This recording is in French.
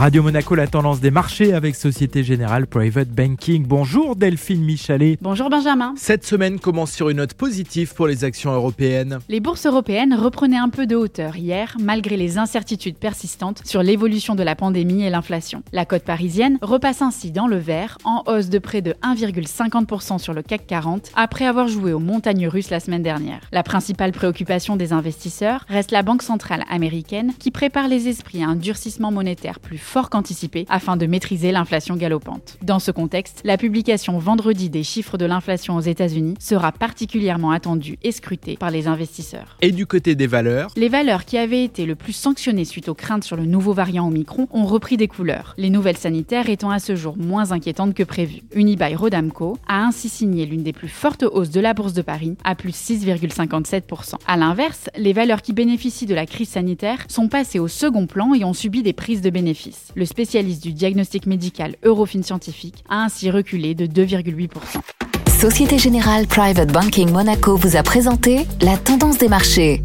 Radio Monaco, la tendance des marchés avec Société Générale Private Banking. Bonjour Delphine Michalet. Bonjour Benjamin. Cette semaine commence sur une note positive pour les actions européennes? Les bourses européennes reprenaient un peu de hauteur hier, malgré les incertitudes persistantes sur l'évolution de la pandémie et l'inflation. La cote parisienne repasse ainsi dans le vert, en hausse de près de 1,50% sur le CAC 40, après avoir joué aux montagnes russes la semaine dernière. La principale préoccupation des investisseurs reste la Banque centrale américaine, qui prépare les esprits à un durcissement monétaire plus fort qu'anticipé afin de maîtriser l'inflation galopante. Dans ce contexte, la publication vendredi des chiffres de l'inflation aux États-Unis sera particulièrement attendue et scrutée par les investisseurs. Et du côté des valeurs? Les valeurs qui avaient été le plus sanctionnées suite aux craintes sur le nouveau variant Omicron ont repris des couleurs, les nouvelles sanitaires étant à ce jour moins inquiétantes que prévu. Unibail Rodamco a ainsi signé l'une des plus fortes hausses de la bourse de Paris à plus 6,57%. A l'inverse, les valeurs qui bénéficient de la crise sanitaire sont passées au second plan et ont subi des prises de Le spécialiste du diagnostic médical Eurofin Scientifique a ainsi reculé de 2,8%. Société Générale Private Banking Monaco vous a présenté la tendance des marchés.